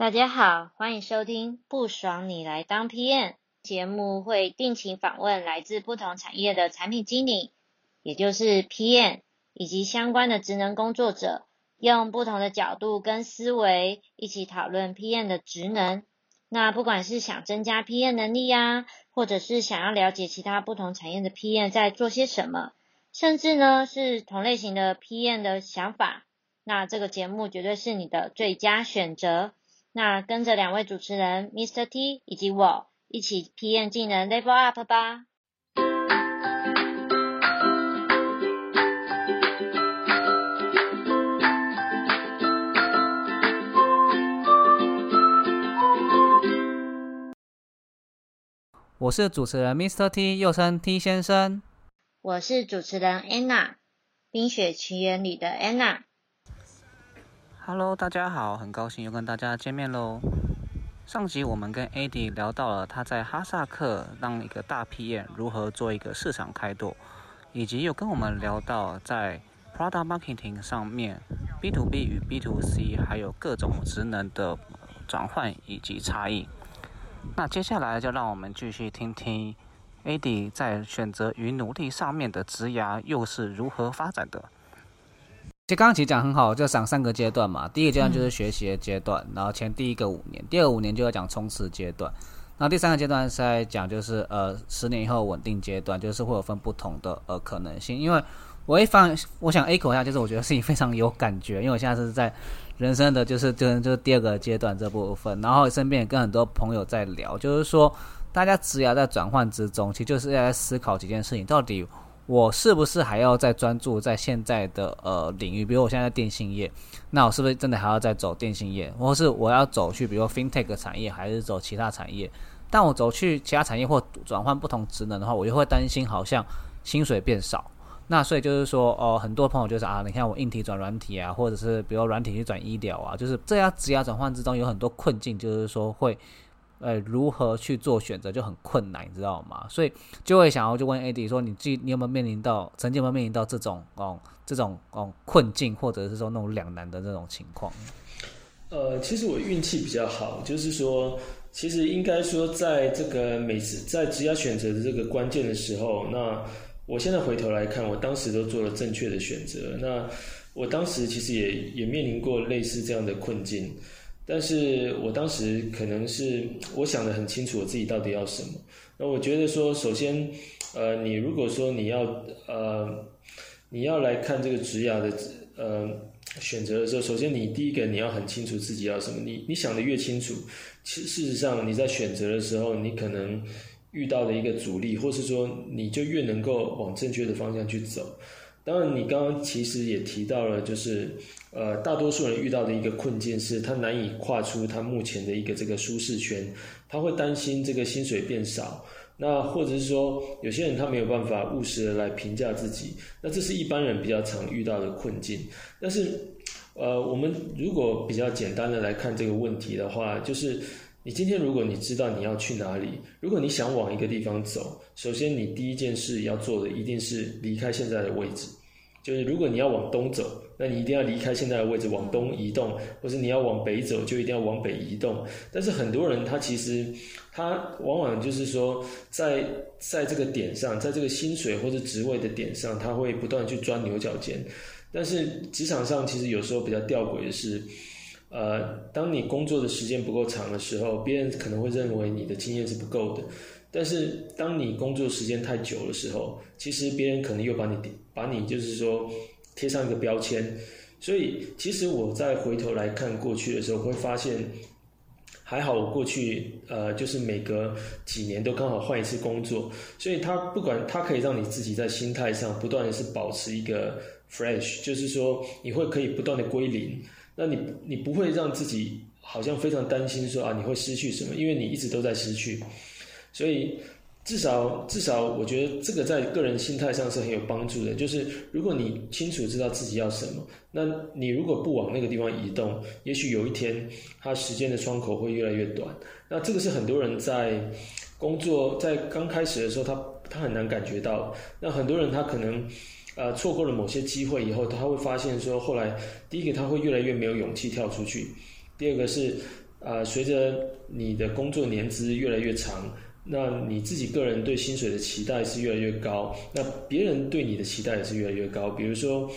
大家好，欢迎收听《不爽你来当 PM》节目，会定期访问来自不同产业的产品经理，也就是 PM 以及相关的职能工作者，用不同的角度跟思维一起讨论 PM 的职能。那不管是想增加 PM 能力呀，或者是想要了解其他不同产业的 PM 在做些什么，甚至呢是同类型的 PM 的想法，那这个节目绝对是你的最佳选择。那跟着两位主持人 Mr. T 以及我一起体验技能 Level Up 吧。我是主持人 Mr. T，又称 T 先生。我是主持人 Anna，《冰雪奇缘》里的 Anna。Hello，大家好，很高兴又跟大家见面喽。上集我们跟 Adi 聊到了他在哈萨克当一个大 PM 如何做一个市场开拓，以及又跟我们聊到在 Product Marketing 上面 B to B 与 B to C 还有各种职能的转换以及差异。那接下来就让我们继续听听 Adi 在选择与努力上面的职涯又是如何发展的。其实刚刚其实讲很好，就讲三个阶段嘛。第一个阶段就是学习的阶段，然后前第一个五年，第二个五年就要讲冲刺阶段，然后第三个阶段是在讲就是呃十年以后稳定阶段，就是会有分不同的呃可能性。因为我一放，我想 A 口下，就是我觉得事情非常有感觉，因为我现在是在人生的就是就是就是第二个阶段这部分，然后身边也跟很多朋友在聊，就是说大家职业在转换之中，其实就是要在思考几件事情，到底。我是不是还要再专注在现在的呃领域？比如我现在在电信业，那我是不是真的还要再走电信业，或是我要走去比如 FinTech 产业，还是走其他产业？但我走去其他产业或转换不同职能的话，我就会担心好像薪水变少。那所以就是说，哦，很多朋友就是啊，你看我硬体转软体啊，或者是比如软体去转医疗啊，就是这样职业转换之中有很多困境，就是说会。呃，如何去做选择就很困难，你知道吗？所以就会想要就问 AD 说，你自你有没有面临到，曾经有没有面临到这种哦，这种哦困境，或者是说那种两难的这种情况？呃，其实我运气比较好，就是说，其实应该说，在这个每次在职业选择的这个关键的时候，那我现在回头来看，我当时都做了正确的选择。那我当时其实也也面临过类似这样的困境。但是我当时可能是我想的很清楚，我自己到底要什么。那我觉得说，首先，呃，你如果说你要呃，你要来看这个职涯的呃选择的时候，首先你第一个你要很清楚自己要什么。你你想的越清楚，其事实上你在选择的时候，你可能遇到的一个阻力，或是说你就越能够往正确的方向去走。当然，你刚刚其实也提到了，就是。呃，大多数人遇到的一个困境是，他难以跨出他目前的一个这个舒适圈，他会担心这个薪水变少，那或者是说，有些人他没有办法务实的来评价自己，那这是一般人比较常遇到的困境。但是，呃，我们如果比较简单的来看这个问题的话，就是你今天如果你知道你要去哪里，如果你想往一个地方走，首先你第一件事要做的一定是离开现在的位置。就是如果你要往东走，那你一定要离开现在的位置往东移动，或是你要往北走，就一定要往北移动。但是很多人他其实他往往就是说，在在这个点上，在这个薪水或者职位的点上，他会不断去钻牛角尖。但是职场上其实有时候比较吊诡的是，呃，当你工作的时间不够长的时候，别人可能会认为你的经验是不够的。但是当你工作时间太久的时候，其实别人可能又把你把你就是说贴上一个标签。所以其实我在回头来看过去的时候，会发现还好我过去呃就是每隔几年都刚好换一次工作，所以他不管他可以让你自己在心态上不断的是保持一个 fresh，就是说你会可以不断的归零，那你你不会让自己。好像非常担心说啊你会失去什么，因为你一直都在失去，所以。至少，至少，我觉得这个在个人心态上是很有帮助的。就是如果你清楚知道自己要什么，那你如果不往那个地方移动，也许有一天，它时间的窗口会越来越短。那这个是很多人在工作在刚开始的时候，他他很难感觉到。那很多人他可能呃错过了某些机会以后，他会发现说，后来第一个他会越来越没有勇气跳出去，第二个是呃随着你的工作年资越来越长。那你自己个人对薪水的期待是越来越高，那别人对你的期待也是越来越高。比如说，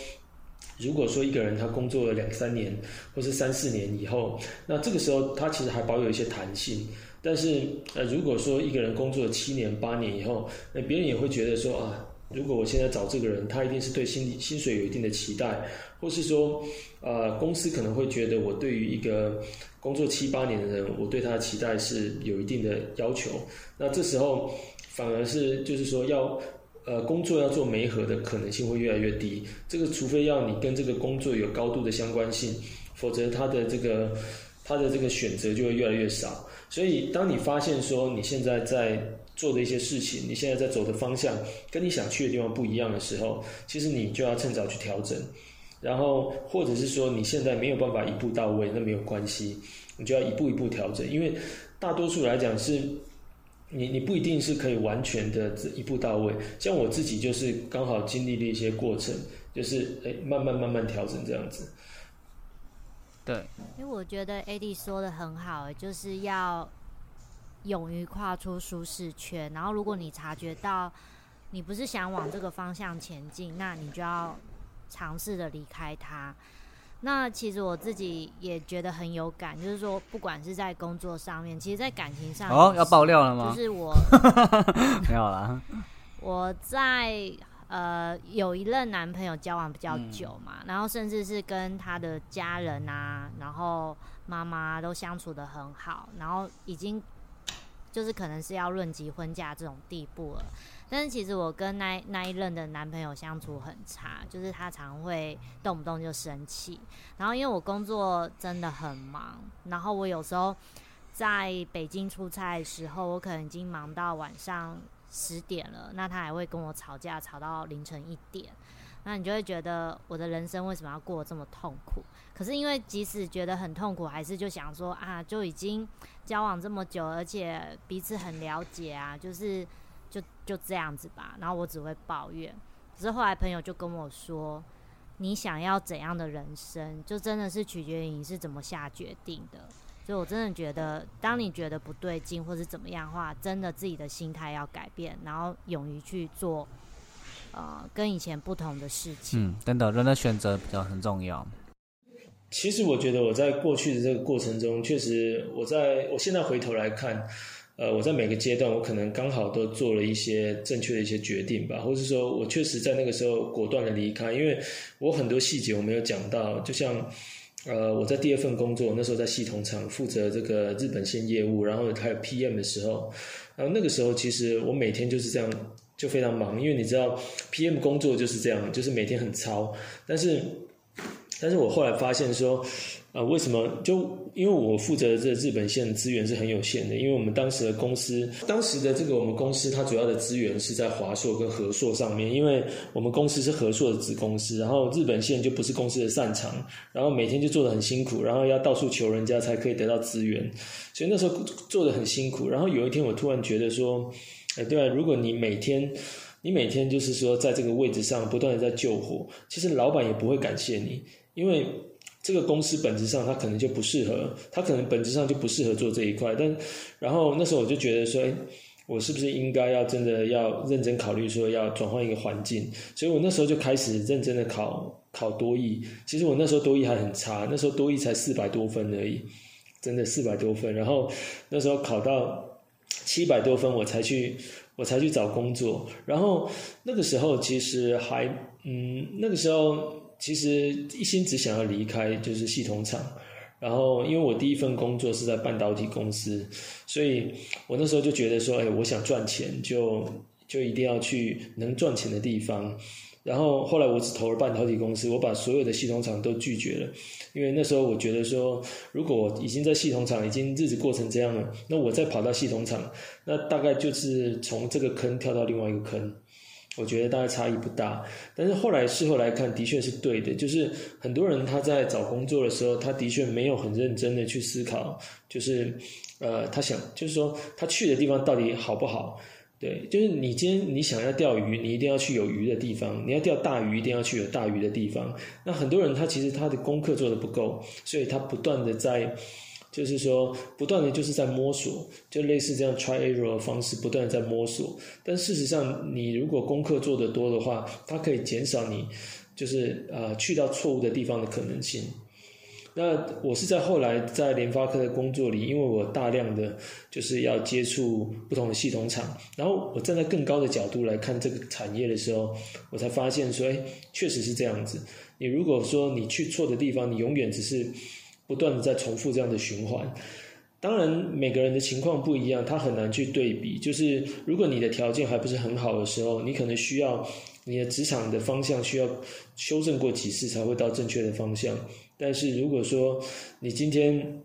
如果说一个人他工作了两三年，或是三四年以后，那这个时候他其实还保有一些弹性。但是，呃，如果说一个人工作了七年八年以后，那别人也会觉得说啊，如果我现在找这个人，他一定是对薪薪水有一定的期待，或是说，呃，公司可能会觉得我对于一个。工作七八年的人，我对他的期待是有一定的要求。那这时候反而是就是说要呃工作要做媒合的可能性会越来越低。这个除非要你跟这个工作有高度的相关性，否则他的这个他的这个选择就会越来越少。所以当你发现说你现在在做的一些事情，你现在在走的方向跟你想去的地方不一样的时候，其实你就要趁早去调整。然后，或者是说你现在没有办法一步到位，那没有关系，你就要一步一步调整。因为大多数来讲是，你你不一定是可以完全的一步到位。像我自己就是刚好经历了一些过程，就是哎慢慢慢慢调整这样子。对，因为我觉得 AD 说的很好，就是要勇于跨出舒适圈。然后，如果你察觉到你不是想往这个方向前进，那你就要。尝试的离开他，那其实我自己也觉得很有感，就是说，不管是在工作上面，其实，在感情上，哦，要爆料了吗？就是我 没有啦。我在呃有一任男朋友交往比较久嘛，然后甚至是跟他的家人啊，然后妈妈都相处的很好，然后已经就是可能是要论及婚嫁这种地步了。但是其实我跟那那一任的男朋友相处很差，就是他常会动不动就生气。然后因为我工作真的很忙，然后我有时候在北京出差的时候，我可能已经忙到晚上十点了，那他还会跟我吵架，吵到凌晨一点。那你就会觉得我的人生为什么要过这么痛苦？可是因为即使觉得很痛苦，还是就想说啊，就已经交往这么久，而且彼此很了解啊，就是。就就这样子吧，然后我只会抱怨。可是后来朋友就跟我说：“你想要怎样的人生，就真的是取决于你是怎么下决定的。”所以，我真的觉得，当你觉得不对劲或是怎么样的话，真的自己的心态要改变，然后勇于去做，呃，跟以前不同的事情。嗯，真的，人的选择比较很重要。其实，我觉得我在过去的这个过程中，确实，我在我现在回头来看。呃，我在每个阶段，我可能刚好都做了一些正确的一些决定吧，或是说我确实在那个时候果断的离开，因为我很多细节我没有讲到，就像呃我在第二份工作那时候在系统厂负责这个日本线业务，然后还有 PM 的时候，然后那个时候其实我每天就是这样就非常忙，因为你知道 PM 工作就是这样，就是每天很操，但是但是我后来发现说。啊，为什么？就因为我负责的这日本线资源是很有限的，因为我们当时的公司，当时的这个我们公司，它主要的资源是在华硕跟和硕上面，因为我们公司是和硕的子公司，然后日本线就不是公司的擅长，然后每天就做的很辛苦，然后要到处求人家才可以得到资源，所以那时候做的很辛苦。然后有一天我突然觉得说，哎，对啊，如果你每天，你每天就是说在这个位置上不断的在救火，其实老板也不会感谢你，因为。这个公司本质上它可能就不适合，它可能本质上就不适合做这一块。但然后那时候我就觉得说，哎，我是不是应该要真的要认真考虑说要转换一个环境？所以我那时候就开始认真的考考多艺。其实我那时候多艺还很差，那时候多艺才四百多分而已，真的四百多分。然后那时候考到七百多分，我才去我才去找工作。然后那个时候其实还嗯，那个时候。其实一心只想要离开，就是系统厂。然后，因为我第一份工作是在半导体公司，所以我那时候就觉得说，哎，我想赚钱，就就一定要去能赚钱的地方。然后后来我只投了半导体公司，我把所有的系统厂都拒绝了，因为那时候我觉得说，如果我已经在系统厂已经日子过成这样了，那我再跑到系统厂，那大概就是从这个坑跳到另外一个坑，我觉得大概差异不大。但是后来事后来看，的确是对的，就是很多人他在找工作的时候，他的确没有很认真的去思考，就是呃，他想就是说他去的地方到底好不好。对，就是你今天你想要钓鱼，你一定要去有鱼的地方；你要钓大鱼，一定要去有大鱼的地方。那很多人他其实他的功课做的不够，所以他不断的在，就是说不断的就是在摸索，就类似这样 try error 的方式，不断的在摸索。但事实上，你如果功课做得多的话，它可以减少你就是呃去到错误的地方的可能性。那我是在后来在联发科的工作里，因为我大量的就是要接触不同的系统厂，然后我站在更高的角度来看这个产业的时候，我才发现说，哎，确实是这样子。你如果说你去错的地方，你永远只是不断的在重复这样的循环。当然，每个人的情况不一样，他很难去对比。就是如果你的条件还不是很好的时候，你可能需要你的职场的方向需要修正过几次才会到正确的方向。但是如果说你今天，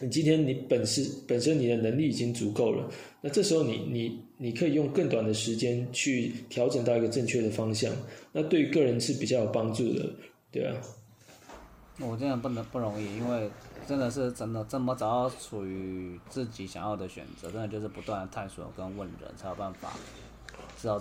你今天你本身本身你的能力已经足够了，那这时候你你你可以用更短的时间去调整到一个正确的方向，那对个人是比较有帮助的，对啊。我这样不能不容易，因为真的是真的这么早处于自己想要的选择，真的就是不断的探索跟问人才有办法。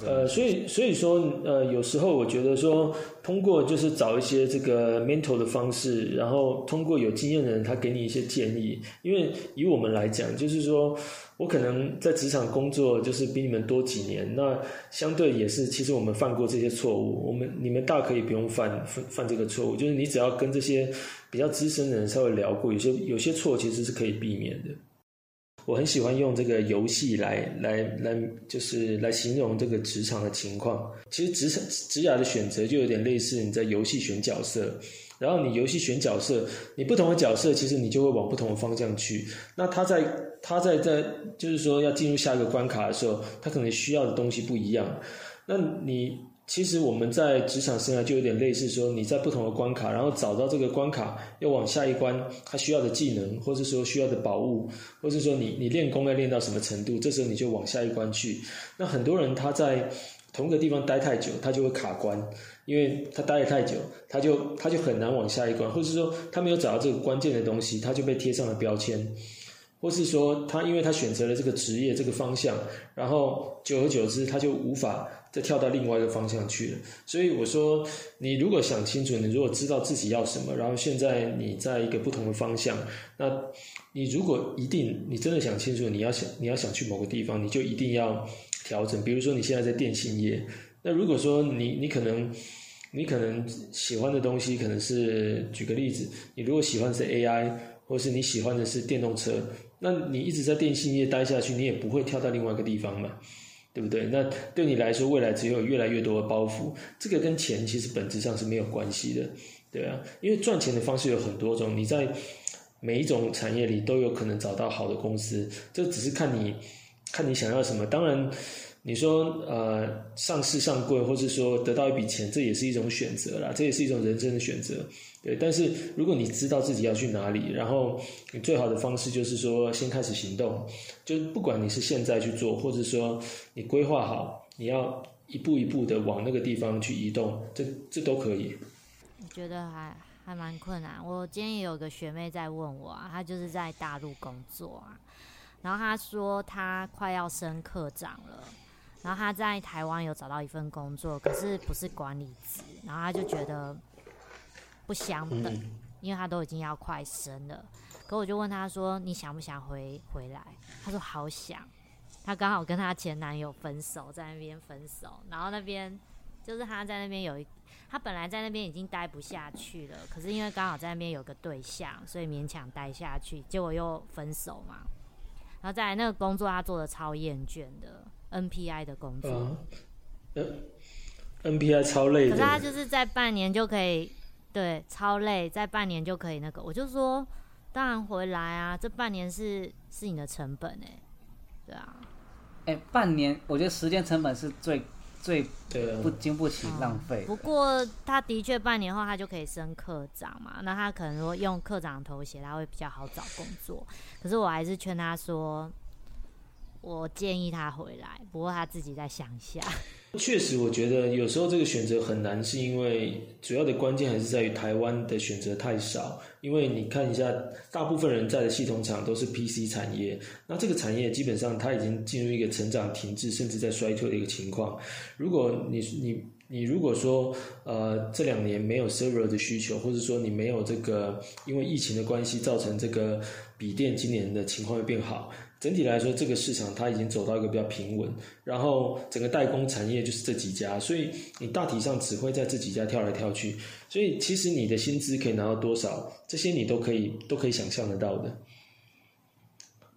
呃，所以所以说，呃，有时候我觉得说，通过就是找一些这个 mentor 的方式，然后通过有经验的人，他给你一些建议。因为以我们来讲，就是说我可能在职场工作就是比你们多几年，那相对也是，其实我们犯过这些错误，我们你们大可以不用犯犯犯这个错误，就是你只要跟这些比较资深的人稍微聊过，有些有些错其实是可以避免的。我很喜欢用这个游戏来来来，就是来形容这个职场的情况。其实职场职涯的选择就有点类似你在游戏选角色，然后你游戏选角色，你不同的角色其实你就会往不同的方向去。那他在他在在就是说要进入下一个关卡的时候，他可能需要的东西不一样。那你。其实我们在职场生涯就有点类似，说你在不同的关卡，然后找到这个关卡要往下一关，他需要的技能，或者说需要的宝物，或者说你你练功要练到什么程度，这时候你就往下一关去。那很多人他在同一个地方待太久，他就会卡关，因为他待得太久，他就他就很难往下一关，或者是说他没有找到这个关键的东西，他就被贴上了标签，或是说他因为他选择了这个职业这个方向，然后久而久之他就无法。再跳到另外一个方向去了，所以我说，你如果想清楚，你如果知道自己要什么，然后现在你在一个不同的方向，那你如果一定你真的想清楚，你要想你要想去某个地方，你就一定要调整。比如说你现在在电信业，那如果说你你可能你可能喜欢的东西可能是举个例子，你如果喜欢是 AI，或是你喜欢的是电动车，那你一直在电信业待下去，你也不会跳到另外一个地方嘛。对不对？那对你来说，未来只有越来越多的包袱，这个跟钱其实本质上是没有关系的，对啊。因为赚钱的方式有很多种，你在每一种产业里都有可能找到好的公司，这只是看你看你想要什么。当然。你说呃上市上柜，或是说得到一笔钱，这也是一种选择啦，这也是一种人生的选择，对。但是如果你知道自己要去哪里，然后你最好的方式就是说先开始行动，就不管你是现在去做，或者说你规划好，你要一步一步的往那个地方去移动，这这都可以。我觉得还还蛮困难。我今天也有个学妹在问我啊，她就是在大陆工作啊，然后她说她快要升科长了。然后他在台湾有找到一份工作，可是不是管理职，然后他就觉得不相等，因为他都已经要快生了。可我就问他说：“你想不想回回来？”他说：“好想。”他刚好跟他前男友分手，在那边分手，然后那边就是他在那边有一，他本来在那边已经待不下去了，可是因为刚好在那边有个对象，所以勉强待下去，结果又分手嘛。然后再来那个工作，他做的超厌倦的。NPI 的工作，嗯，NPI 超累的。可是他就是在半年就可以，对，超累，在半年就可以那个。我就说，当然回来啊，这半年是是你的成本哎，对啊，哎，半年，我觉得时间成本是最最不经不起浪费。不过他的确半年后他就可以升科长嘛，那他可能说用科长头衔，他会比较好找工作。可是我还是劝他说，我建议他回来，不过他自己再想一下。确实，我觉得有时候这个选择很难，是因为主要的关键还是在于台湾的选择太少。因为你看一下，大部分人在的系统厂都是 PC 产业，那这个产业基本上它已经进入一个成长停滞，甚至在衰退的一个情况。如果你你你如果说呃这两年没有 server 的需求，或者说你没有这个因为疫情的关系造成这个笔电今年的情况会变好。整体来说，这个市场它已经走到一个比较平稳，然后整个代工产业就是这几家，所以你大体上只会在这几家跳来跳去，所以其实你的薪资可以拿到多少，这些你都可以都可以想象得到的。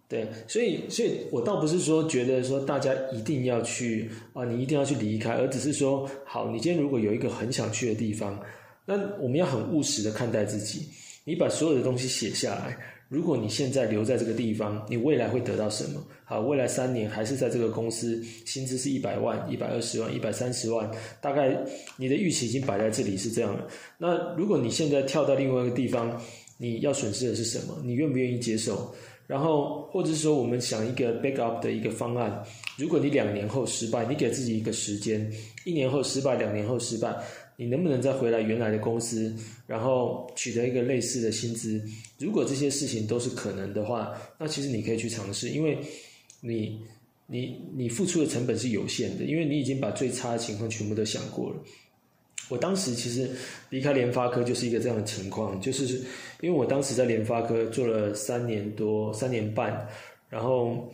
对，所以所以我倒不是说觉得说大家一定要去啊，你一定要去离开，而只是说，好，你今天如果有一个很想去的地方，那我们要很务实的看待自己，你把所有的东西写下来。如果你现在留在这个地方，你未来会得到什么？好，未来三年还是在这个公司，薪资是一百万、一百二十万、一百三十万，大概你的预期已经摆在这里是这样的。那如果你现在跳到另外一个地方，你要损失的是什么？你愿不愿意接受？然后，或者说，我们想一个 backup 的一个方案。如果你两年后失败，你给自己一个时间，一年后失败，两年后失败。你能不能再回来原来的公司，然后取得一个类似的薪资？如果这些事情都是可能的话，那其实你可以去尝试，因为你你你付出的成本是有限的，因为你已经把最差的情况全部都想过了。我当时其实离开联发科就是一个这样的情况，就是因为我当时在联发科做了三年多、三年半，然后。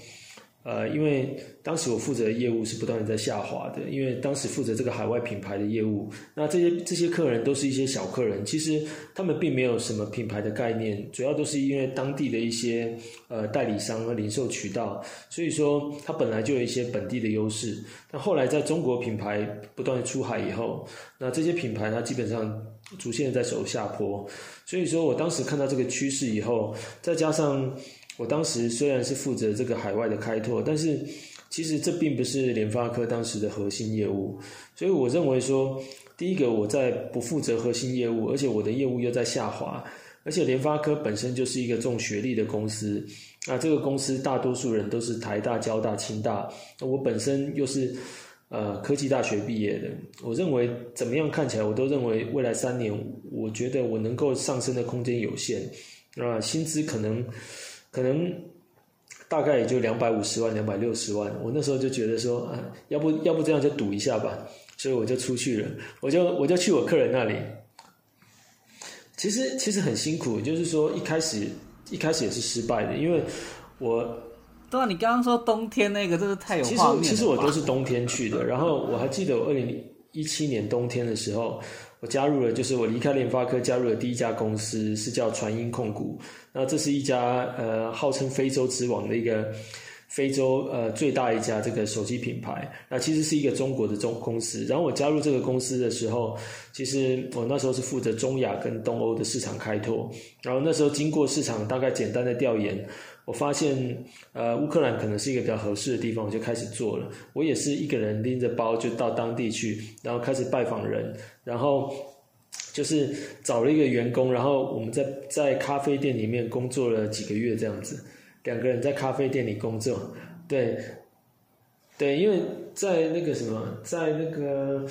呃，因为当时我负责的业务是不断的在下滑的，因为当时负责这个海外品牌的业务，那这些这些客人都是一些小客人，其实他们并没有什么品牌的概念，主要都是因为当地的一些呃代理商和零售渠道，所以说它本来就有一些本地的优势。那后来在中国品牌不断出海以后，那这些品牌它基本上逐渐在走下坡，所以说我当时看到这个趋势以后，再加上。我当时虽然是负责这个海外的开拓，但是其实这并不是联发科当时的核心业务，所以我认为说，第一个我在不负责核心业务，而且我的业务又在下滑，而且联发科本身就是一个重学历的公司，那这个公司大多数人都是台大、交大、清大，我本身又是呃科技大学毕业的，我认为怎么样看起来，我都认为未来三年，我觉得我能够上升的空间有限，啊，薪资可能。可能大概也就两百五十万、两百六十万。我那时候就觉得说，啊，要不要不这样就赌一下吧。所以我就出去了，我就我就去我客人那里。其实其实很辛苦，就是说一开始一开始也是失败的，因为我对啊，你刚刚说冬天那个，真是太有其画面实其实我都是冬天去的，然后我还记得我二零一七年冬天的时候。我加入了，就是我离开联发科加入了第一家公司，是叫传音控股。那这是一家呃号称非洲之王的一个非洲呃最大一家这个手机品牌。那其实是一个中国的中公司。然后我加入这个公司的时候，其实我那时候是负责中亚跟东欧的市场开拓。然后那时候经过市场大概简单的调研。我发现，呃，乌克兰可能是一个比较合适的地方，我就开始做了。我也是一个人拎着包就到当地去，然后开始拜访人，然后就是找了一个员工，然后我们在在咖啡店里面工作了几个月这样子，两个人在咖啡店里工作，对，对，因为在那个什么，在那个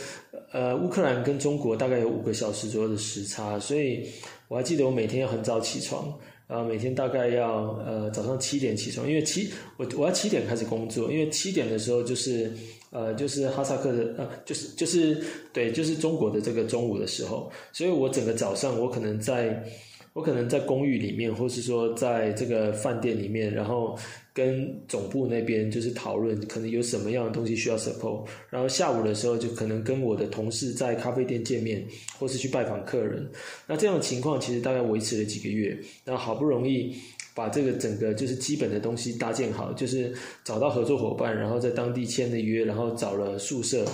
呃乌克兰跟中国大概有五个小时左右的时差，所以我还记得我每天要很早起床。然后每天大概要呃早上七点起床，因为七我我要七点开始工作，因为七点的时候就是呃就是哈萨克的呃就是就是对就是中国的这个中午的时候，所以我整个早上我可能在。我可能在公寓里面，或是说在这个饭店里面，然后跟总部那边就是讨论，可能有什么样的东西需要 support。然后下午的时候，就可能跟我的同事在咖啡店见面，或是去拜访客人。那这样的情况其实大概维持了几个月。那好不容易把这个整个就是基本的东西搭建好，就是找到合作伙伴，然后在当地签了约，然后找了宿舍。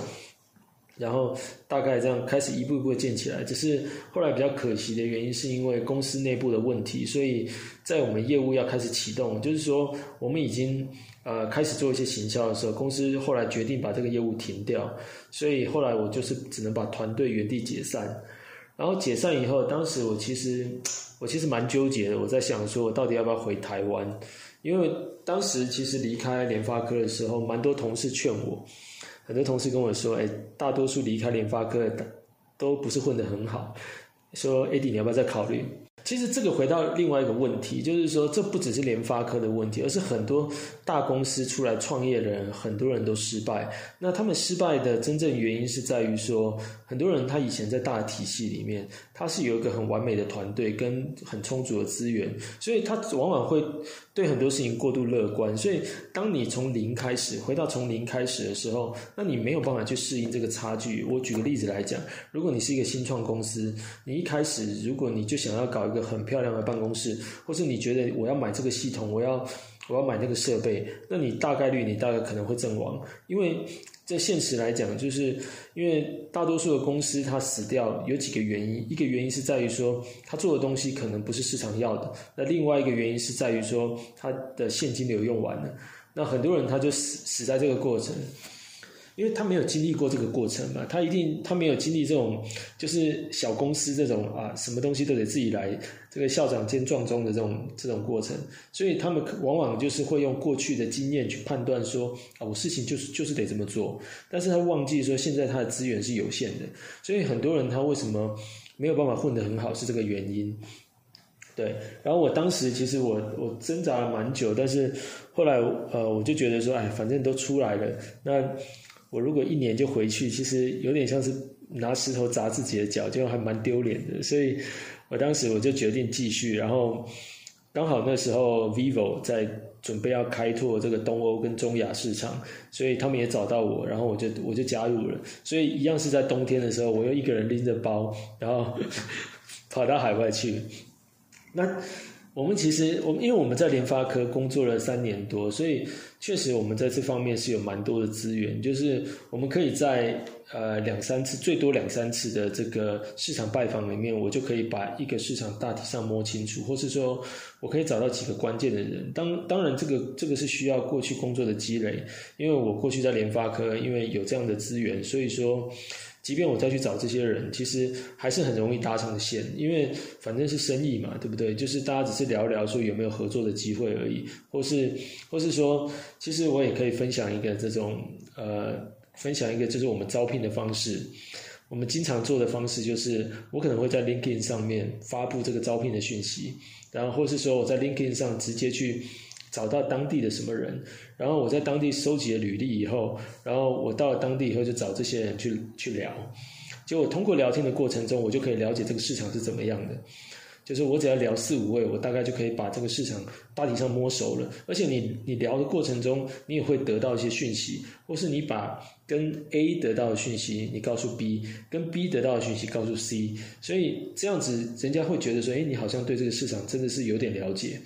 然后大概这样开始一步一步建起来。只是后来比较可惜的原因，是因为公司内部的问题，所以在我们业务要开始启动，就是说我们已经呃开始做一些行销的时候，公司后来决定把这个业务停掉，所以后来我就是只能把团队原地解散。然后解散以后，当时我其实我其实蛮纠结的，我在想说我到底要不要回台湾，因为当时其实离开联发科的时候，蛮多同事劝我。很多同事跟我说：“哎，大多数离开联发科的都不是混得很好。”说：“AD，你要不要再考虑？”其实这个回到另外一个问题，就是说这不只是联发科的问题，而是很多大公司出来创业的人，很多人都失败。那他们失败的真正原因是在于说，很多人他以前在大体系里面，他是有一个很完美的团队跟很充足的资源，所以他往往会对很多事情过度乐观。所以当你从零开始，回到从零开始的时候，那你没有办法去适应这个差距。我举个例子来讲，如果你是一个新创公司，你一开始如果你就想要搞一个个很漂亮的办公室，或是你觉得我要买这个系统，我要我要买那个设备，那你大概率你大概可能会阵亡，因为在现实来讲，就是因为大多数的公司它死掉有几个原因，一个原因是在于说他做的东西可能不是市场要的，那另外一个原因是在于说他的现金流用完了，那很多人他就死死在这个过程。因为他没有经历过这个过程嘛，他一定他没有经历这种就是小公司这种啊，什么东西都得自己来，这个校长兼撞钟的这种这种过程，所以他们往往就是会用过去的经验去判断说啊，我事情就是就是得这么做，但是他忘记说现在他的资源是有限的，所以很多人他为什么没有办法混得很好是这个原因。对，然后我当时其实我我挣扎了蛮久，但是后来呃我就觉得说，哎，反正都出来了，那。我如果一年就回去，其实有点像是拿石头砸自己的脚，就还蛮丢脸的。所以我当时我就决定继续。然后刚好那时候 vivo 在准备要开拓这个东欧跟中亚市场，所以他们也找到我，然后我就我就加入了。所以一样是在冬天的时候，我又一个人拎着包，然后跑到海外去。那我们其实我们因为我们在联发科工作了三年多，所以。确实，我们在这方面是有蛮多的资源，就是我们可以在呃两三次，最多两三次的这个市场拜访里面，我就可以把一个市场大体上摸清楚，或是说我可以找到几个关键的人。当当然，这个这个是需要过去工作的积累，因为我过去在联发科，因为有这样的资源，所以说。即便我再去找这些人，其实还是很容易搭上线，因为反正是生意嘛，对不对？就是大家只是聊聊说有没有合作的机会而已，或是或是说，其实我也可以分享一个这种呃，分享一个就是我们招聘的方式。我们经常做的方式就是，我可能会在 LinkedIn 上面发布这个招聘的讯息，然后或是说我在 LinkedIn 上直接去。找到当地的什么人，然后我在当地收集了履历以后，然后我到了当地以后就找这些人去去聊，就我通过聊天的过程中，我就可以了解这个市场是怎么样的。就是我只要聊四五位，我大概就可以把这个市场大体上摸熟了。而且你你聊的过程中，你也会得到一些讯息，或是你把跟 A 得到的讯息你告诉 B，跟 B 得到的讯息告诉 C，所以这样子人家会觉得说，哎，你好像对这个市场真的是有点了解。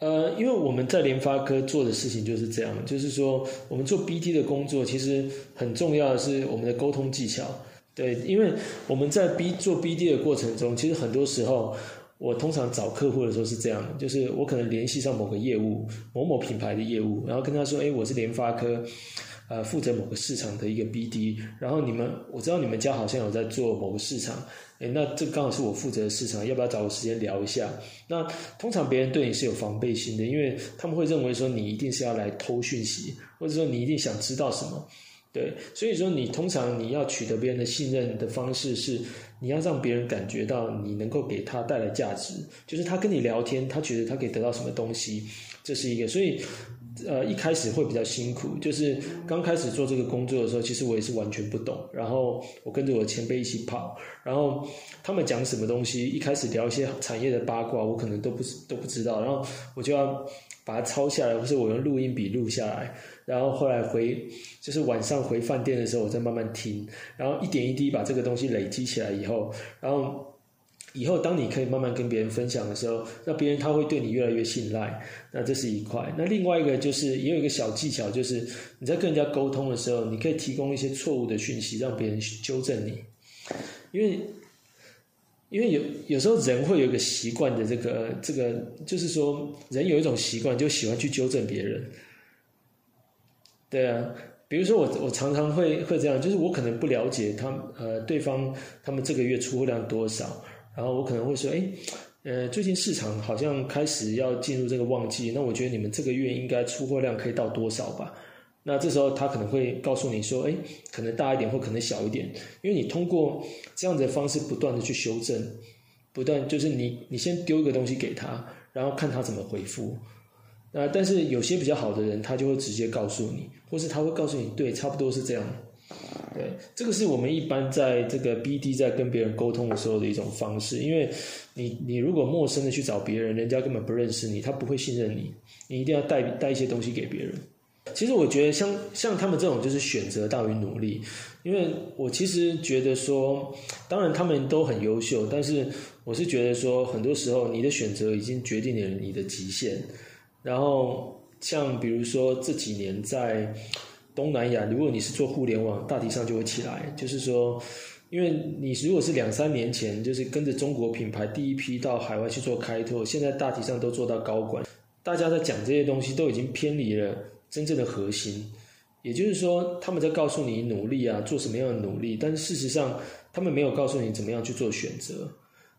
呃，因为我们在联发科做的事情就是这样，就是说我们做 BT 的工作，其实很重要的是我们的沟通技巧。对，因为我们在 B 做 BD 的过程中，其实很多时候，我通常找客户的时候是这样，就是我可能联系上某个业务，某某品牌的业务，然后跟他说，哎，我是联发科。呃，负责某个市场的一个 BD，然后你们我知道你们家好像有在做某个市场，诶，那这刚好是我负责的市场，要不要找个时间聊一下？那通常别人对你是有防备心的，因为他们会认为说你一定是要来偷讯息，或者说你一定想知道什么，对，所以说你通常你要取得别人的信任的方式是，你要让别人感觉到你能够给他带来价值，就是他跟你聊天，他觉得他可以得到什么东西，这是一个，所以。呃，一开始会比较辛苦，就是刚开始做这个工作的时候，其实我也是完全不懂。然后我跟着我的前辈一起跑，然后他们讲什么东西，一开始聊一些产业的八卦，我可能都不都不知道。然后我就要把它抄下来，或是我用录音笔录下来。然后后来回，就是晚上回饭店的时候，我再慢慢听。然后一点一滴把这个东西累积起来以后，然后。以后当你可以慢慢跟别人分享的时候，那别人他会对你越来越信赖。那这是一块。那另外一个就是也有一个小技巧，就是你在跟人家沟通的时候，你可以提供一些错误的讯息，让别人纠正你。因为因为有有时候人会有一个习惯的这个这个，就是说人有一种习惯，就喜欢去纠正别人。对啊。比如说我我常常会会这样，就是我可能不了解他呃对方他们这个月出货量多少，然后我可能会说，哎，呃最近市场好像开始要进入这个旺季，那我觉得你们这个月应该出货量可以到多少吧？那这时候他可能会告诉你说，哎，可能大一点或可能小一点，因为你通过这样的方式不断的去修正，不断就是你你先丢一个东西给他，然后看他怎么回复。呃，但是有些比较好的人，他就会直接告诉你，或是他会告诉你，对，差不多是这样。对，这个是我们一般在这个 BD 在跟别人沟通的时候的一种方式，因为你你如果陌生的去找别人，人家根本不认识你，他不会信任你，你一定要带带一些东西给别人。其实我觉得像像他们这种就是选择大于努力，因为我其实觉得说，当然他们都很优秀，但是我是觉得说，很多时候你的选择已经决定了你的极限。然后像比如说这几年在东南亚，如果你是做互联网，大体上就会起来。就是说，因为你如果是两三年前，就是跟着中国品牌第一批到海外去做开拓，现在大体上都做到高管。大家在讲这些东西，都已经偏离了真正的核心。也就是说，他们在告诉你努力啊，做什么样的努力，但是事实上，他们没有告诉你怎么样去做选择。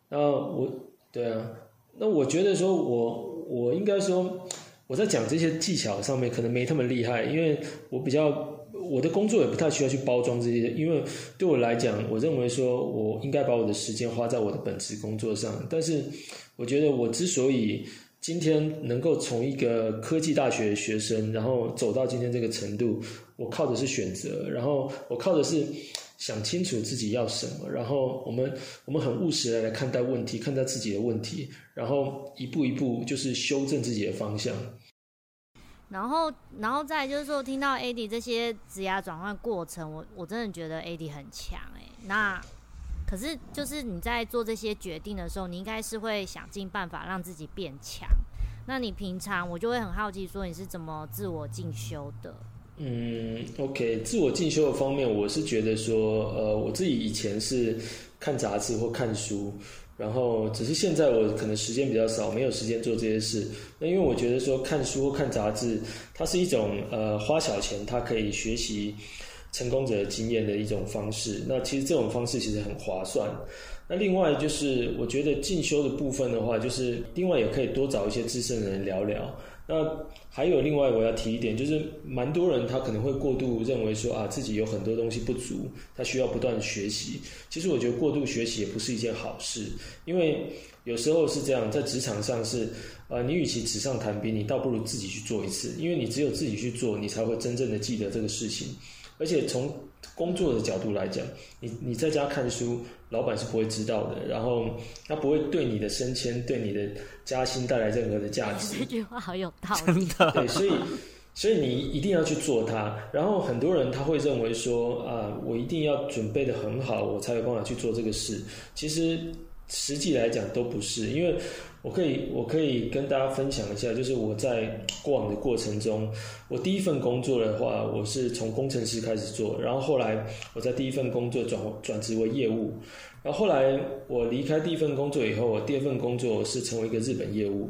那我对啊，那我觉得说我。我应该说，我在讲这些技巧上面可能没他们厉害，因为我比较我的工作也不太需要去包装这些，因为对我来讲，我认为说我应该把我的时间花在我的本职工作上。但是，我觉得我之所以今天能够从一个科技大学学生，然后走到今天这个程度，我靠的是选择，然后我靠的是。想清楚自己要什么，然后我们我们很务实的来看待问题，看待自己的问题，然后一步一步就是修正自己的方向。然后，然后再就是说，听到 AD 这些职涯转换过程，我我真的觉得 AD 很强哎。那可是就是你在做这些决定的时候，你应该是会想尽办法让自己变强。那你平常我就会很好奇，说你是怎么自我进修的？嗯，OK，自我进修的方面，我是觉得说，呃，我自己以前是看杂志或看书，然后只是现在我可能时间比较少，没有时间做这些事。那因为我觉得说看书或看杂志，它是一种呃花小钱，它可以学习成功者经验的一种方式。那其实这种方式其实很划算。那另外就是我觉得进修的部分的话，就是另外也可以多找一些资深的人聊聊。那还有另外我要提一点，就是蛮多人他可能会过度认为说啊自己有很多东西不足，他需要不断学习。其实我觉得过度学习也不是一件好事，因为有时候是这样，在职场上是，呃，你与其纸上谈兵，你倒不如自己去做一次，因为你只有自己去做，你才会真正的记得这个事情，而且从。工作的角度来讲，你你在家看书，老板是不会知道的，然后他不会对你的升迁、对你的加薪带来任何的价值。这句话好有道理，真的。对，所以所以你一定要去做它。然后很多人他会认为说啊，我一定要准备的很好，我才有办法去做这个事。其实实际来讲都不是，因为。我可以，我可以跟大家分享一下，就是我在过往的过程中，我第一份工作的话，我是从工程师开始做，然后后来我在第一份工作转转职为业务，然后后来我离开第一份工作以后，我第二份工作是成为一个日本业务。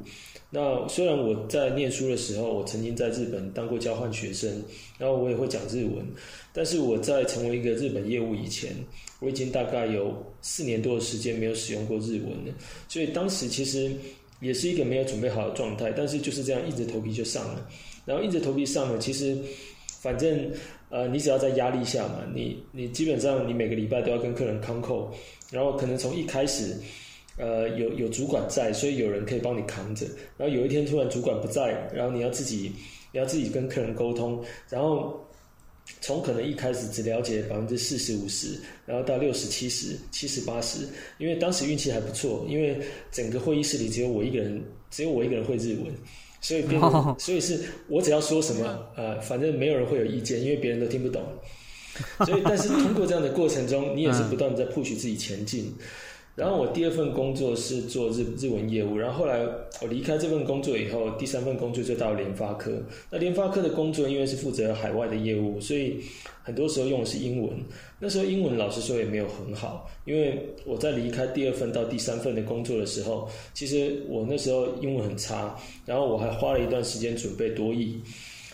那虽然我在念书的时候，我曾经在日本当过交换学生，然后我也会讲日文，但是我在成为一个日本业务以前。我已经大概有四年多的时间没有使用过日文了，所以当时其实也是一个没有准备好的状态，但是就是这样硬着头皮就上了。然后硬着头皮上了，其实反正呃，你只要在压力下嘛，你你基本上你每个礼拜都要跟客人 c o n c o，然后可能从一开始呃有有主管在，所以有人可以帮你扛着，然后有一天突然主管不在，然后你要自己你要自己跟客人沟通，然后。从可能一开始只了解百分之四十五十，然后到六十七十、七十八十，因为当时运气还不错，因为整个会议室里只有我一个人，只有我一个人会日文，所以变，所以是我只要说什么，呃，反正没有人会有意见，因为别人都听不懂。所以，但是通过这样的过程中，你也是不断在 push 自己前进。然后我第二份工作是做日日文业务，然后后来我离开这份工作以后，第三份工作就到联发科。那联发科的工作因为是负责海外的业务，所以很多时候用的是英文。那时候英文老实说也没有很好，因为我在离开第二份到第三份的工作的时候，其实我那时候英文很差，然后我还花了一段时间准备多译，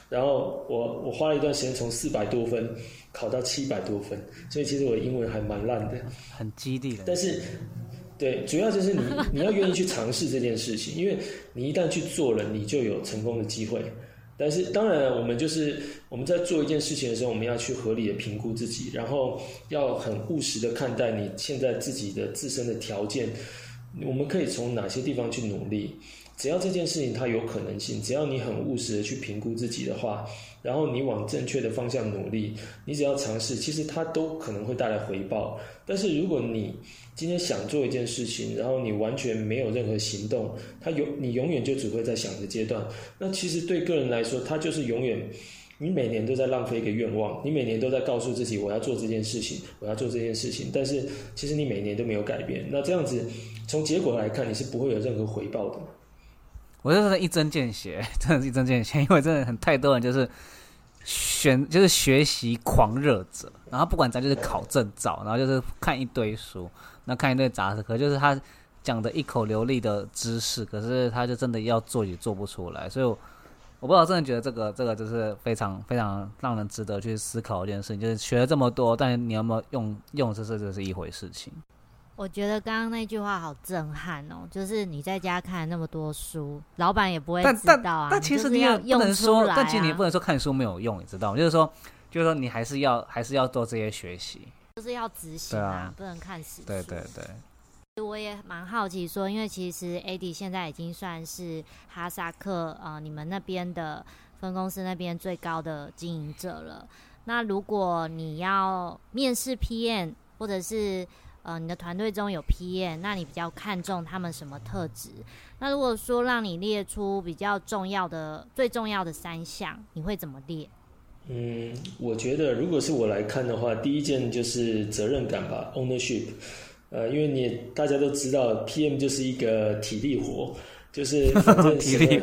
然后我我花了一段时间从四百多分。考到七百多分，所以其实我的英文还蛮烂的，很激励的。但是，对，主要就是你 你要愿意去尝试这件事情，因为你一旦去做了，你就有成功的机会。但是，当然，我们就是我们在做一件事情的时候，我们要去合理的评估自己，然后要很务实的看待你现在自己的自身的条件，我们可以从哪些地方去努力。只要这件事情它有可能性，只要你很务实的去评估自己的话。然后你往正确的方向努力，你只要尝试，其实它都可能会带来回报。但是如果你今天想做一件事情，然后你完全没有任何行动，它永你永远就只会在想的阶段。那其实对个人来说，它就是永远，你每年都在浪费一个愿望，你每年都在告诉自己我要做这件事情，我要做这件事情。但是其实你每年都没有改变。那这样子从结果来看，你是不会有任何回报的。我就是一针见血，真的是一针见血，因为真的很太多人就是选就是学习狂热者，然后不管咱就是考证照，然后就是看一堆书，那看一堆杂志，可就是他讲的一口流利的知识，可是他就真的要做也做不出来，所以我我不知道，真的觉得这个这个就是非常非常让人值得去思考一件事情，就是学了这么多，但你有没有用用，这是这是一回事情。我觉得刚刚那句话好震撼哦，就是你在家看那么多书，老板也不会知道啊。但其实你要不能说，但其实你不不能说看书没有用，你知道吗？就是说，就是说你还是要还是要做这些学习，就是要执行啊，不能看死书。对对对。我也蛮好奇说，因为其实 AD 现在已经算是哈萨克啊，你们那边的分公司那边最高的经营者了。那如果你要面试 PM 或者是呃，你的团队中有 PM，那你比较看重他们什么特质？那如果说让你列出比较重要的、最重要的三项，你会怎么列？嗯，我觉得如果是我来看的话，第一件就是责任感吧，ownership。呃，因为你大家都知道，PM 就是一个体力活。就是反正 体力，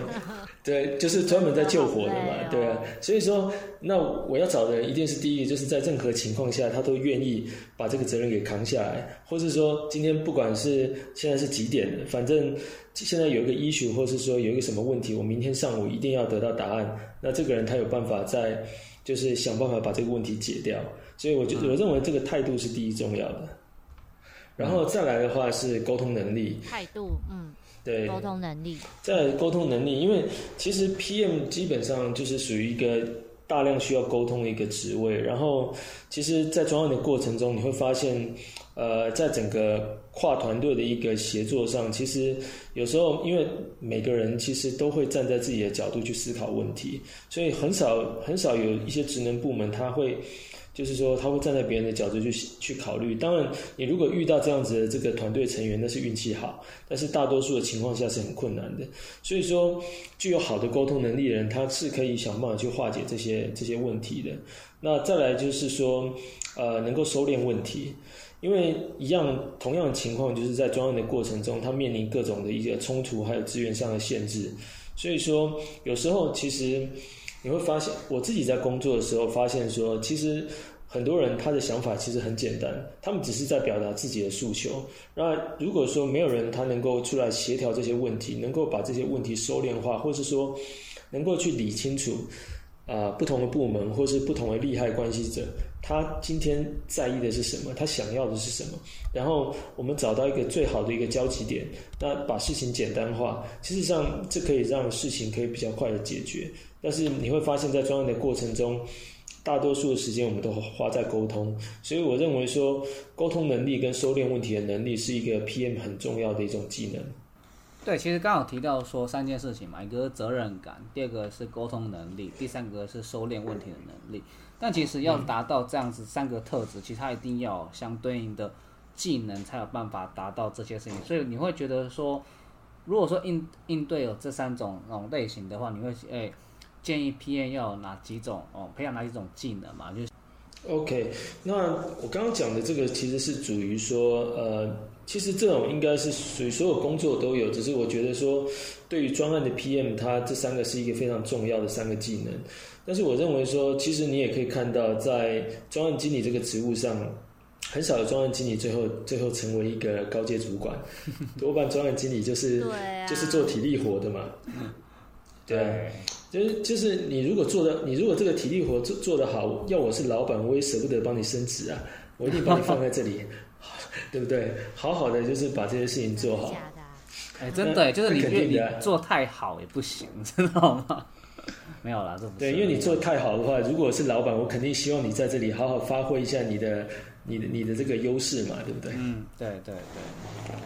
对，就是专门在救火的嘛，对啊。所以说，那我要找的人一定是第一个，就是在任何情况下，他都愿意把这个责任给扛下来，或是说，今天不管是现在是几点，反正现在有一个 issue，或是说有一个什么问题，我明天上午一定要得到答案。那这个人他有办法在，就是想办法把这个问题解掉。所以我就我认为这个态度是第一重要的。然后再来的话是沟通能力，态度，嗯。对，沟通能力，在沟通能力，因为其实 PM 基本上就是属于一个大量需要沟通的一个职位。然后，其实，在专案的过程中，你会发现，呃，在整个跨团队的一个协作上，其实有时候因为每个人其实都会站在自己的角度去思考问题，所以很少很少有一些职能部门他会。就是说，他会站在别人的角度去去考虑。当然，你如果遇到这样子的这个团队成员，那是运气好。但是大多数的情况下是很困难的。所以说，具有好的沟通能力的人，他是可以想办法去化解这些这些问题的。那再来就是说，呃，能够收敛问题，因为一样同样的情况，就是在专案的过程中，他面临各种的一些冲突，还有资源上的限制。所以说，有时候其实。你会发现，我自己在工作的时候发现说，其实很多人他的想法其实很简单，他们只是在表达自己的诉求。那如果说没有人他能够出来协调这些问题，能够把这些问题收敛化，或是说能够去理清楚啊不同的部门或是不同的利害关系者，他今天在意的是什么，他想要的是什么，然后我们找到一个最好的一个交集点，那把事情简单化，其实上这可以让事情可以比较快的解决。但是你会发现在专业的过程中，大多数的时间我们都花在沟通，所以我认为说沟通能力跟收敛问题的能力是一个 PM 很重要的一种技能。对，其实刚好提到说三件事情嘛，一个是责任感，第二个是沟通能力，第三个是收敛问题的能力。但其实要达到这样子三个特质，其实它一定要相对应的技能才有办法达到这些事情。所以你会觉得说，如果说应应对有这三种那种类型的话，你会诶。建议 PM 要有哪几种哦？培养哪几种技能嘛？就是 OK。那我刚刚讲的这个其实是属于说，呃其实这种应该是属于所有工作都有，只是我觉得说，对于专案的 PM，它这三个是一个非常重要的三个技能。但是我认为说，其实你也可以看到，在专案经理这个职务上，很少有专案经理最后最后成为一个高阶主管，多半专案经理就是啊，就是做体力活的嘛。对，就是就是你如果做的，你如果这个体力活做做得好，要我是老板，我也舍不得帮你升职啊，我一定把你放在这里，对不对？好好的就是把这些事情做好。假的啊哎，真的，就是你那肯定的啊做太好也不行，知道吗？没有啦，这不是对，因为你做得太好的话，如果是老板，我肯定希望你在这里好好发挥一下你的、你的、你的这个优势嘛，对不对？嗯，对对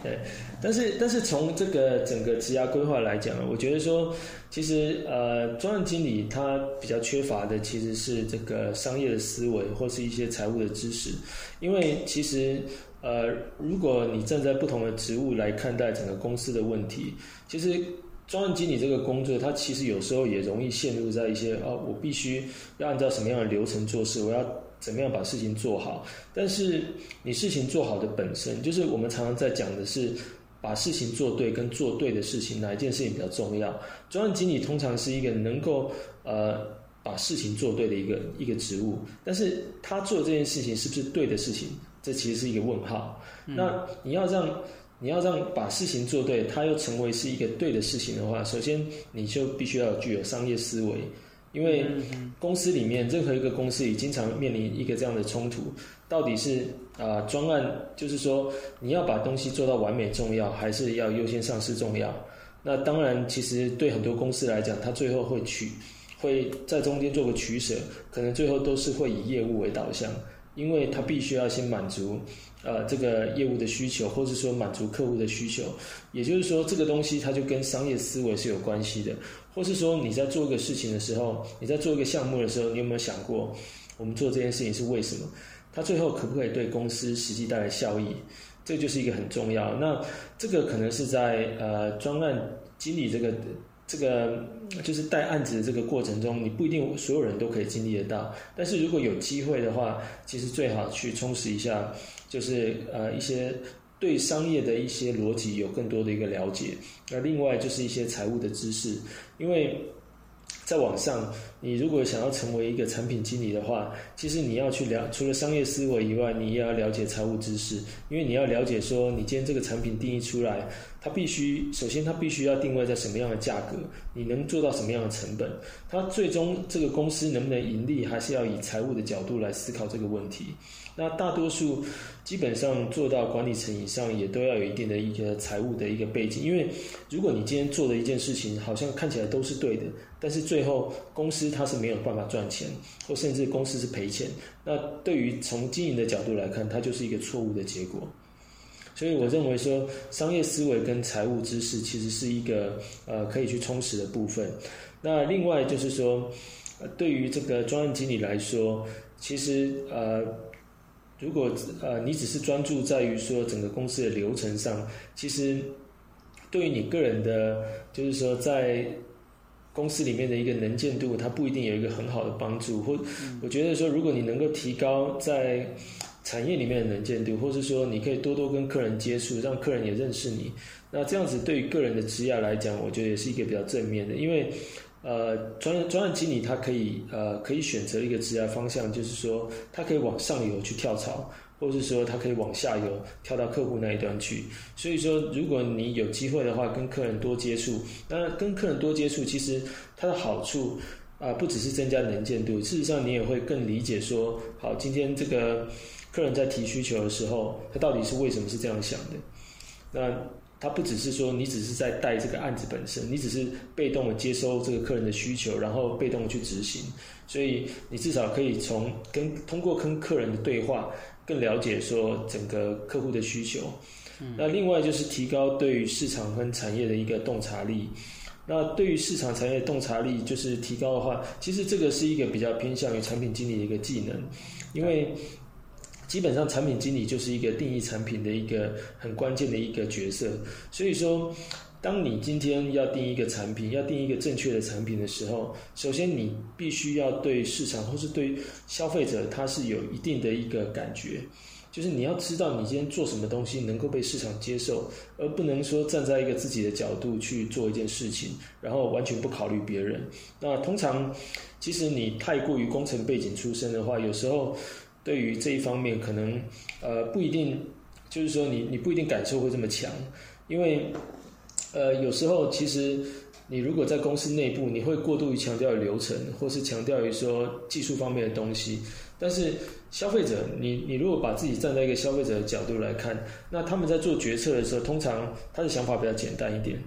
对，对，但是但是从这个整个职涯规划来讲，我觉得说，其实呃，专案经理他比较缺乏的其实是这个商业的思维或是一些财务的知识，因为其实呃，如果你站在不同的职务来看待整个公司的问题，其实。专案经理这个工作，它其实有时候也容易陷入在一些哦，我必须要按照什么样的流程做事，我要怎么样把事情做好。但是你事情做好的本身，就是我们常常在讲的是把事情做对跟做对的事情，哪一件事情比较重要？专案经理通常是一个能够呃把事情做对的一个一个职务，但是他做这件事情是不是对的事情，这其实是一个问号。那你要让你要让把事情做对，它又成为是一个对的事情的话，首先你就必须要具有商业思维，因为公司里面任何一个公司也经常面临一个这样的冲突，到底是啊、专案，就是说你要把东西做到完美重要，还是要优先上市重要？那当然，其实对很多公司来讲，它最后会取会在中间做个取舍，可能最后都是会以业务为导向，因为它必须要先满足呃这个业务的需求，或者说满足客户的需求。也就是说，这个东西它就跟商业思维是有关系的，或是说你在做一个事情的时候，你在做一个项目的时候，你有没有想过，我们做这件事情是为什么？它最后可不可以对公司实际带来效益？这就是一个很重要。那这个可能是在呃专案经理这个这个就是带案子的这个过程中，你不一定所有人都可以经历得到。但是如果有机会的话，其实最好去充实一下，就是呃一些对商业的一些逻辑有更多的一个了解。那另外就是一些财务的知识，因为在网上，你如果想要成为一个产品经理的话，其实你要去了除了商业思维以外，你也要了解财务知识，因为你要了解说，你今天这个产品定义出来，它必须首先它必须要定位在什么样的价格，你能做到什么样的成本，它最终这个公司能不能盈利，还是要以财务的角度来思考这个问题。那大多数基本上做到管理层以上，也都要有一定的一个财务的一个背景，因为如果你今天做的一件事情好像看起来都是对的，但是最最后公司它是没有办法赚钱，或甚至公司是赔钱，那对于从经营的角度来看，它就是一个错误的结果。所以我认为说，商业思维跟财务知识其实是一个呃可以去充实的部分。那另外就是说，对于这个专案经理来说，其实呃。如果呃你只是专注在于说整个公司的流程上，其实对于你个人的，就是说在公司里面的一个能见度，它不一定有一个很好的帮助。或我觉得说，如果你能够提高在产业里面的能见度，或是说你可以多多跟客人接触，让客人也认识你，那这样子对于个人的职业来讲，我觉得也是一个比较正面的，因为。呃，专专案经理他可以呃可以选择一个职业方向，就是说他可以往上游去跳槽，或是说他可以往下游跳到客户那一端去。所以说，如果你有机会的话，跟客人多接触，那跟客人多接触，其实它的好处啊、不只是增加能见度，事实上你也会更理解说，好，今天这个客人在提需求的时候，他到底是为什么是这样想的？那他不只是说你只是在带这个案子本身，你只是被动的接收这个客人的需求，然后被动的去执行，所以你至少可以从跟通过跟客人的对话，更了解说整个客户的需求。那另外就是提高对于市场跟产业的一个洞察力。那对于市场产业洞察力，就是提高的话，其实这个是一个比较偏向于产品经理的一个技能，因为。基本上，产品经理就是一个定义产品的一个很关键的一个角色。所以说，当你今天要定一个产品，要定一个正确的产品的时候，首先你必须要对市场或是对消费者，他是有一定的一个感觉。就是你要知道你今天做什么东西能够被市场接受，而不能说站在一个自己的角度去做一件事情，然后完全不考虑别人。那通常，其实你太过于工程背景出身的话，有时候对于这一方面可能呃不一定，就是说你你不一定感受会这么强，因为呃有时候其实。你如果在公司内部，你会过度于强调流程，或是强调于说技术方面的东西。但是消费者，你你如果把自己站在一个消费者的角度来看，那他们在做决策的时候，通常他的想法比较简单一点。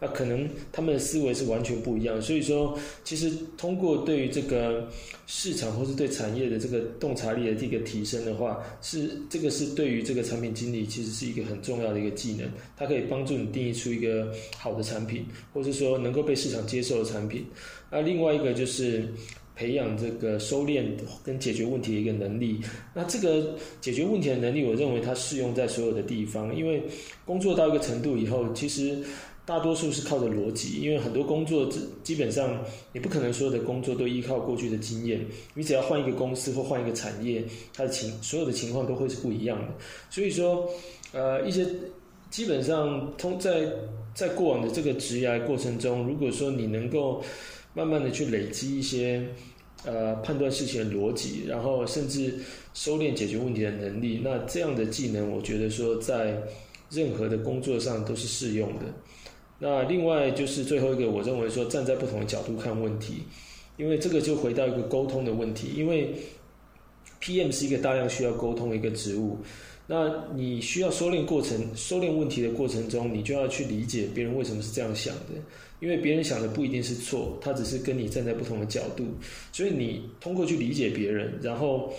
那可能他们的思维是完全不一样，所以说，其实通过对于这个市场或是对产业的这个洞察力的这个提升的话，是这个是对于这个产品经理其实是一个很重要的一个技能，它可以帮助你定义出一个好的产品，或是说能够被市场接受的产品。那另外一个就是培养这个收敛跟解决问题的一个能力。那这个解决问题的能力，我认为它适用在所有的地方，因为工作到一个程度以后，其实。大多数是靠着逻辑，因为很多工作基本上你不可能所有的工作都依靠过去的经验。你只要换一个公司或换一个产业，它的情所有的情况都会是不一样的。所以说，呃，一些基本上通在在过往的这个职涯过程中，如果说你能够慢慢的去累积一些呃判断事情的逻辑，然后甚至收敛解决问题的能力，那这样的技能，我觉得说在任何的工作上都是适用的。那另外就是最后一个，我认为说站在不同的角度看问题，因为这个就回到一个沟通的问题。因为 PM 是一个大量需要沟通的一个职务，那你需要收敛过程、收敛问题的过程中，你就要去理解别人为什么是这样想的。因为别人想的不一定是错，他只是跟你站在不同的角度，所以你通过去理解别人，然后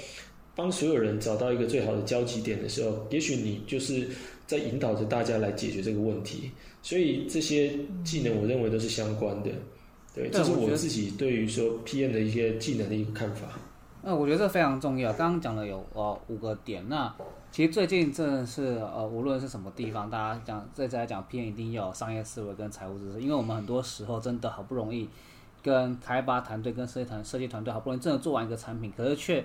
帮所有人找到一个最好的交集点的时候，也许你就是在引导着大家来解决这个问题。所以这些技能，我认为都是相关的。对，这是我自己对于说 PM 的一些技能的一个看法。那我觉得这非常重要。刚刚讲了有呃五个点。那其实最近真的是呃，无论是什么地方，大家讲再再来讲 PM 一定要有商业思维跟财务知识，因为我们很多时候真的好不容易跟开发团队、跟设计团设计团队好不容易真的做完一个产品，可是却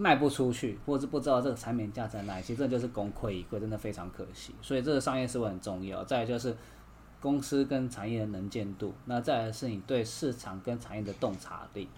卖不出去，或是不知道这个产品价值在哪，其实这就是功亏一篑，真的非常可惜。所以这个商业思维很重要。再就是公司跟产业的能见度，那再来是你对市场跟产业的洞察力。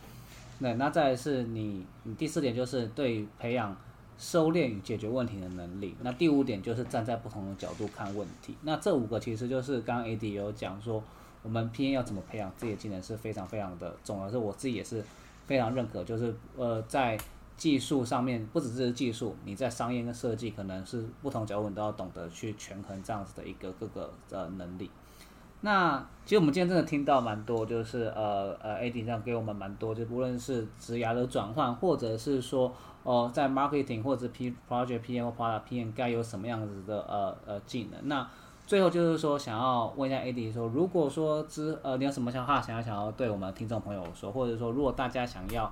那那再来是你，你第四点就是对培养收敛与解决问题的能力。那第五点就是站在不同的角度看问题。那这五个其实就是刚刚 AD 有讲说，我们 PM 要怎么培养自己的技能是非常非常的重要，是我自己也是非常认可，就是呃在。技术上面不只是技术，你在商业跟设计可能是不同角度，你都要懂得去权衡这样子的一个各个呃能力。那其实我们今天真的听到蛮多，就是呃呃，AD 这样给我们蛮多，就不论是职涯的转换，或者是说哦在 marketing 或者 P project PM 或 product PM 该有什么样子的呃呃技能。那最后就是说想要问一下 AD 说，如果说之呃你有什么想法想要想要对我们听众朋友说，或者说如果大家想要。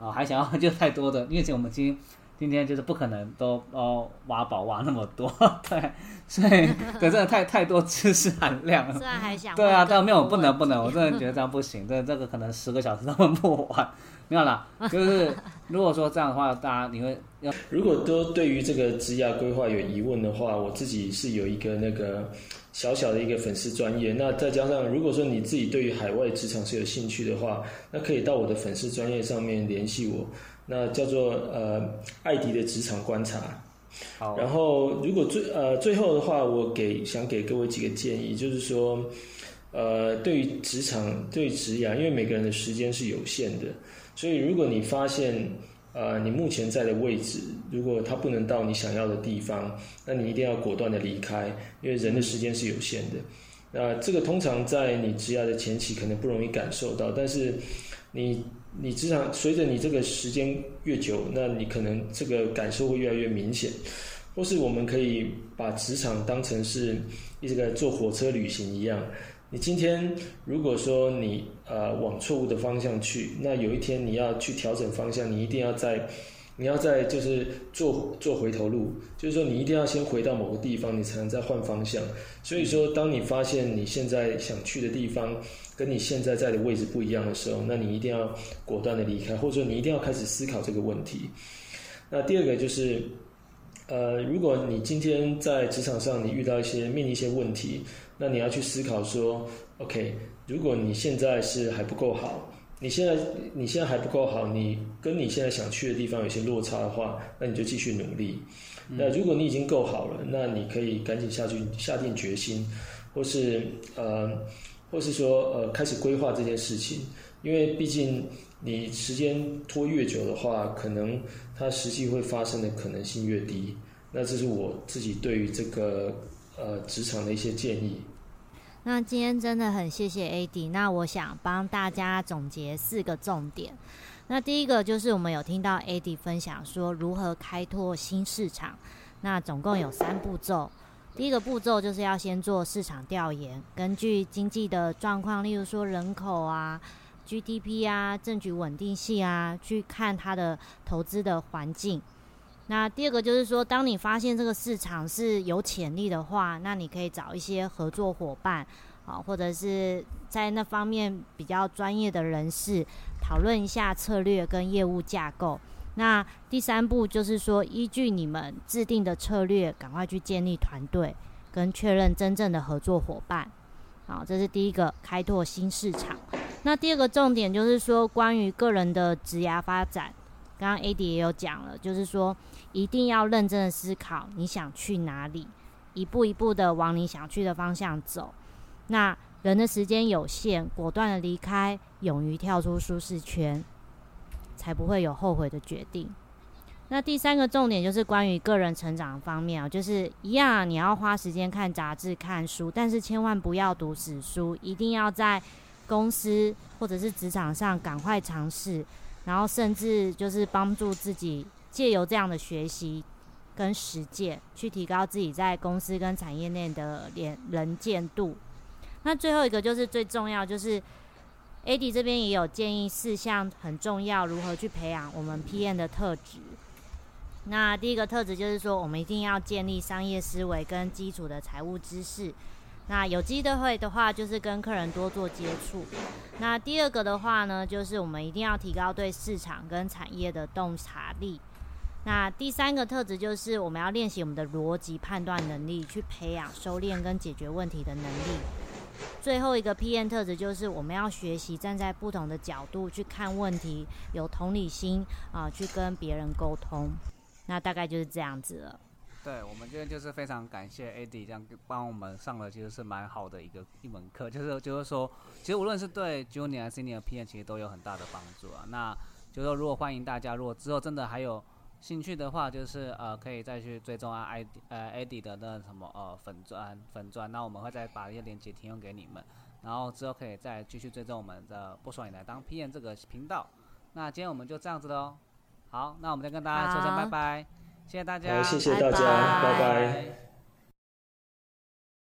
啊，还想要 就太多的，因为我们今今天就是不可能都哦挖宝挖那么多，对，所以 对真的太太多知识含量了。虽然还想对啊，但没有不能不能，我真的觉得这样不行，这这个可能十个小时都问 不完。没有啦，就是如果说这样的话，大家你会要如果都对于这个职业规划有疑问的话，我自己是有一个那个。小小的一个粉丝专业，那再加上如果说你自己对于海外职场是有兴趣的话，那可以到我的粉丝专业上面联系我，那叫做呃艾迪的职场观察。好，然后如果最呃最后的话，我给想给各位几个建议，就是说呃对于职场对职涯，因为每个人的时间是有限的，所以如果你发现。呃，你目前在的位置，如果它不能到你想要的地方，那你一定要果断的离开，因为人的时间是有限的。那这个通常在你职涯的前期可能不容易感受到，但是你你职场随着你这个时间越久，那你可能这个感受会越来越明显。或是我们可以把职场当成是一个坐火车旅行一样。你今天如果说你呃往错误的方向去，那有一天你要去调整方向，你一定要在，你要在就是做做回头路，就是说你一定要先回到某个地方，你才能再换方向。所以说，当你发现你现在想去的地方跟你现在在的位置不一样的时候，那你一定要果断的离开，或者说你一定要开始思考这个问题。那第二个就是。呃，如果你今天在职场上你遇到一些面临一些问题，那你要去思考说，OK，如果你现在是还不够好，你现在你现在还不够好，你跟你现在想去的地方有些落差的话，那你就继续努力。那如果你已经够好了，那你可以赶紧下去下定决心，或是呃，或是说呃开始规划这件事情，因为毕竟你时间拖越久的话，可能它实际会发生的可能性越低。那这是我自己对于这个呃职场的一些建议。那今天真的很谢谢 AD，那我想帮大家总结四个重点。那第一个就是我们有听到 AD 分享说如何开拓新市场，那总共有三步骤。第一个步骤就是要先做市场调研，根据经济的状况，例如说人口啊、GDP 啊、政局稳定性啊，去看它的投资的环境。那第二个就是说，当你发现这个市场是有潜力的话，那你可以找一些合作伙伴，啊，或者是在那方面比较专业的人士讨论一下策略跟业务架构。那第三步就是说，依据你们制定的策略，赶快去建立团队跟确认真正的合作伙伴。好，这是第一个开拓新市场。那第二个重点就是说，关于个人的职涯发展，刚刚 AD 也有讲了，就是说一定要认真的思考你想去哪里，一步一步的往你想去的方向走。那人的时间有限，果断的离开，勇于跳出舒适圈，才不会有后悔的决定。那第三个重点就是关于个人成长方面啊，就是一样，你要花时间看杂志、看书，但是千万不要读死书，一定要在公司或者是职场上赶快尝试，然后甚至就是帮助自己借由这样的学习跟实践，去提高自己在公司跟产业内的连人见度。那最后一个就是最重要，就是 AD 这边也有建议四项很重要，如何去培养我们 PM 的特质。那第一个特质就是说，我们一定要建立商业思维跟基础的财务知识。那有机的会的话，就是跟客人多做接触。那第二个的话呢，就是我们一定要提高对市场跟产业的洞察力。那第三个特质就是我们要练习我们的逻辑判断能力，去培养收敛跟解决问题的能力。最后一个 PM 特质就是我们要学习站在不同的角度去看问题，有同理心啊，去跟别人沟通。那大概就是这样子了。对，我们今天就是非常感谢 AD 这样帮我们上了，其实是蛮好的一个一门课，就是就是说，其实无论是对 Junior、Senior PM，其实都有很大的帮助啊。那就是说，如果欢迎大家，如果之后真的还有兴趣的话，就是呃可以再去追踪啊 ID 呃 AD 的那什么呃粉砖粉砖，那我们会再把一些链接提供给你们，然后之后可以再继续追踪我们的不爽也来当 PM 这个频道。那今天我们就这样子喽。好，那我们再跟大家说声拜拜，谢谢大家，谢谢大家，拜拜。